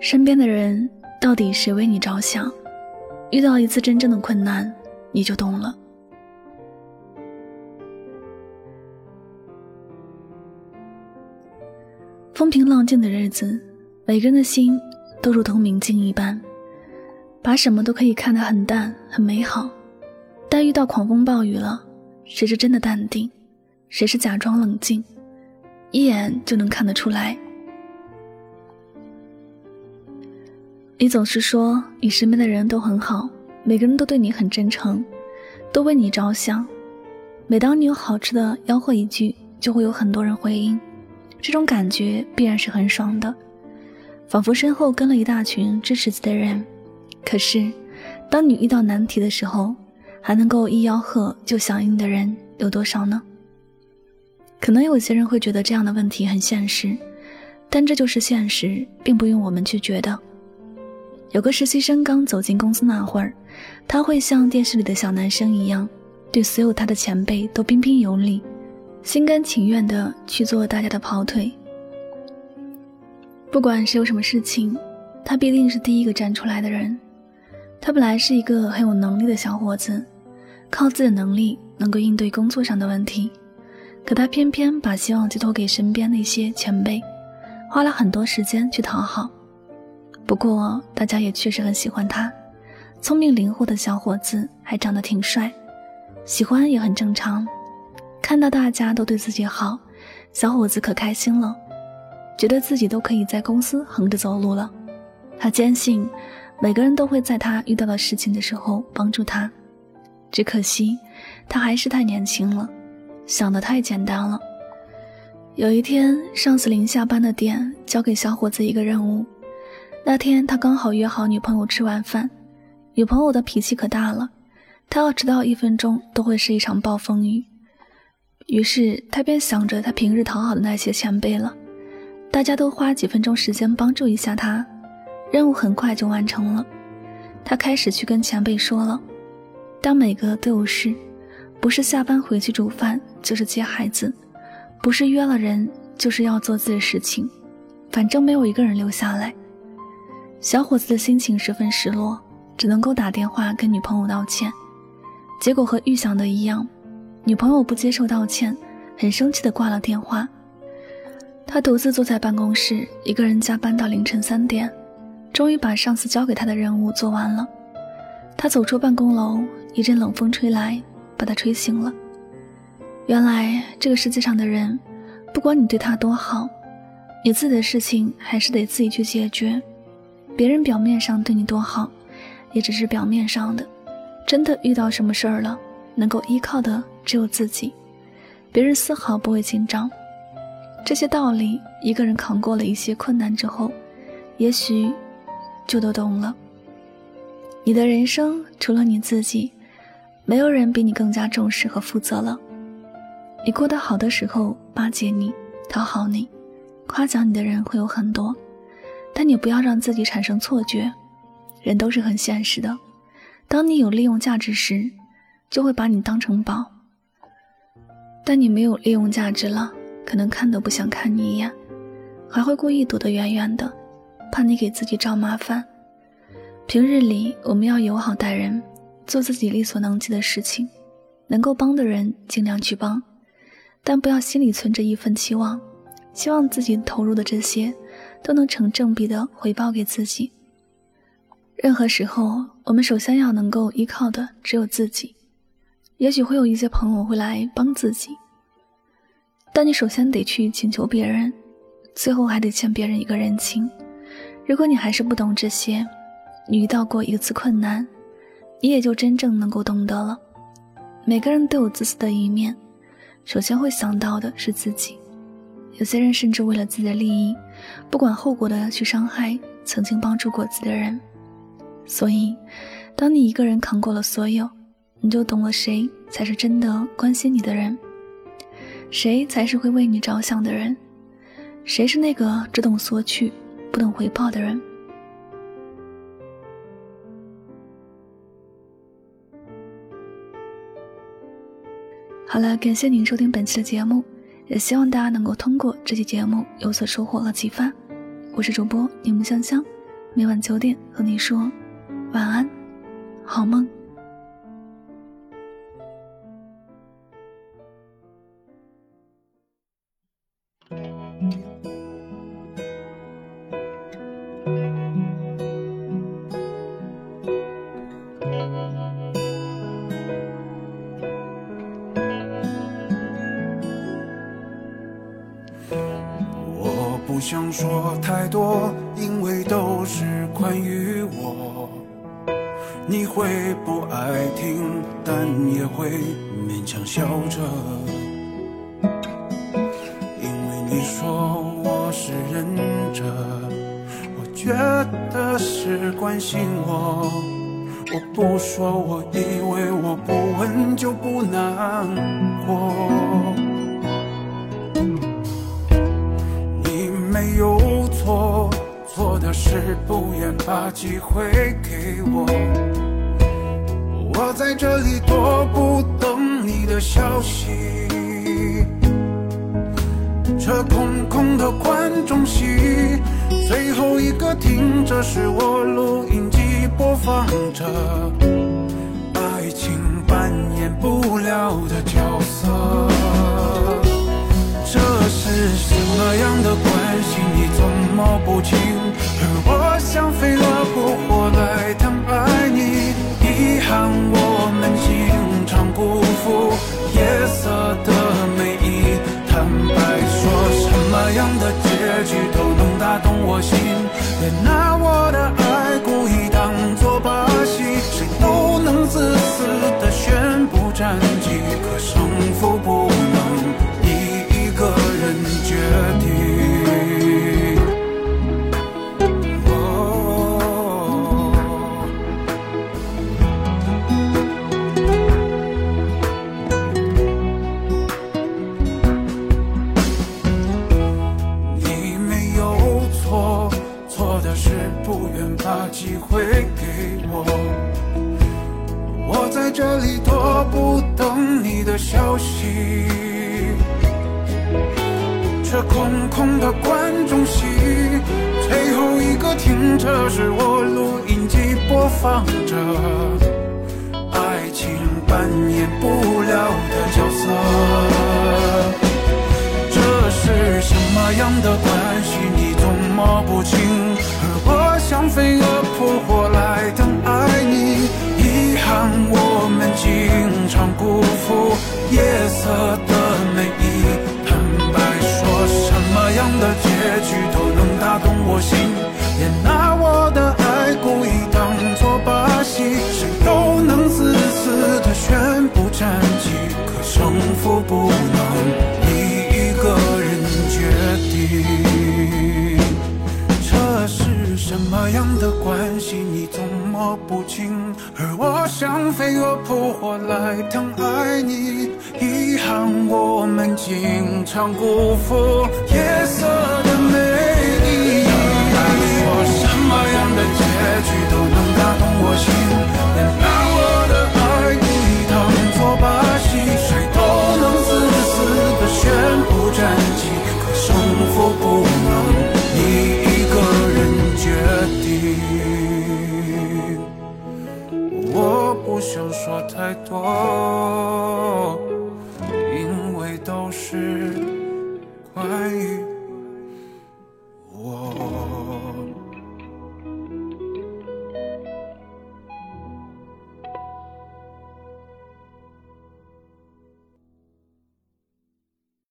身边的人到底谁为你着想？遇到一次真正的困难，你就懂了。风平浪静的日子，每个人的心都如同明镜一般，把什么都可以看得很淡、很美好。但遇到狂风暴雨了，谁是真的淡定，谁是假装冷静，一眼就能看得出来。你总是说你身边的人都很好，每个人都对你很真诚，都为你着想。每当你有好吃的吆喝一句，就会有很多人回应，这种感觉必然是很爽的，仿佛身后跟了一大群支持自己的人。可是，当你遇到难题的时候，还能够一吆喝就响应的人有多少呢？可能有些人会觉得这样的问题很现实，但这就是现实，并不用我们去觉得。有个实习生刚走进公司那会儿，他会像电视里的小男生一样，对所有他的前辈都彬彬有礼，心甘情愿地去做大家的跑腿。不管是有什么事情，他必定是第一个站出来的人。他本来是一个很有能力的小伙子，靠自己的能力能够应对工作上的问题，可他偏偏把希望寄托给身边那些前辈，花了很多时间去讨好。不过，大家也确实很喜欢他，聪明灵活的小伙子，还长得挺帅，喜欢也很正常。看到大家都对自己好，小伙子可开心了，觉得自己都可以在公司横着走路了。他坚信，每个人都会在他遇到的事情的时候帮助他，只可惜他还是太年轻了，想的太简单了。有一天，上司临下班的点交给小伙子一个任务。那天他刚好约好女朋友吃晚饭，女朋友的脾气可大了，他要迟到一分钟都会是一场暴风雨。于是他便想着他平日讨好的那些前辈了，大家都花几分钟时间帮助一下他，任务很快就完成了。他开始去跟前辈说了，当每个都有事，不是下班回去煮饭，就是接孩子，不是约了人，就是要做自己的事情，反正没有一个人留下来。小伙子的心情十分失落，只能够打电话跟女朋友道歉。结果和预想的一样，女朋友不接受道歉，很生气的挂了电话。他独自坐在办公室，一个人加班到凌晨三点，终于把上司交给他的任务做完了。他走出办公楼，一阵冷风吹来，把他吹醒了。原来这个世界上的人，不管你对他多好，你自己的事情还是得自己去解决。别人表面上对你多好，也只是表面上的。真的遇到什么事儿了，能够依靠的只有自己，别人丝毫不会紧张。这些道理，一个人扛过了一些困难之后，也许就都懂了。你的人生除了你自己，没有人比你更加重视和负责了。你过得好的时候，巴结你、讨好你、夸奖你的人会有很多。但你不要让自己产生错觉，人都是很现实的。当你有利用价值时，就会把你当成宝；但你没有利用价值了，可能看都不想看你一眼，还会故意躲得远远的，怕你给自己找麻烦。平日里我们要友好待人，做自己力所能及的事情，能够帮的人尽量去帮，但不要心里存着一份期望，希望自己投入的这些。都能成正比的回报给自己。任何时候，我们首先要能够依靠的只有自己。也许会有一些朋友会来帮自己，但你首先得去请求别人，最后还得欠别人一个人情。如果你还是不懂这些，你遇到过一次困难，你也就真正能够懂得了。每个人都有自私的一面，首先会想到的是自己。有些人甚至为了自己的利益。不管后果的去伤害曾经帮助过自己的人，所以，当你一个人扛过了所有，你就懂了谁才是真的关心你的人，谁才是会为你着想的人，谁是那个只懂索取不懂回报的人。好了，感谢您收听本期的节目。也希望大家能够通过这期节目有所收获和启发。我是主播柠檬香香，每晚九点和你说晚安，好梦。我不想说太多，因为都是关于我。你会不爱听，但也会勉强笑着。因为你说我是忍着，我觉得是关心我。我不说，我以为我不问就不难过。有错，错的是不愿把机会给我。我在这里踱步等你的消息，这空空的观众席，最后一个听着是我录音机播放着，不清？而我像飞蛾扑火来疼爱你，遗憾我们经常辜负夜色的美意。坦白说，什么样的结局都能打动我心，别拿我的爱故意当作把戏，谁都能自私的宣布战绩，可胜负不机会给我。我在这里踱步等你的消息。这空空的观众席，最后一个停车是我录音机播放着，爱情扮演不了的角色。这是什么样的关系？你总摸不清。而我像飞关系？你总摸不清，而我像飞蛾扑火来疼爱你。遗憾，我们经常辜负夜色的美丽。说什么样的结局都能打动我心，是关于。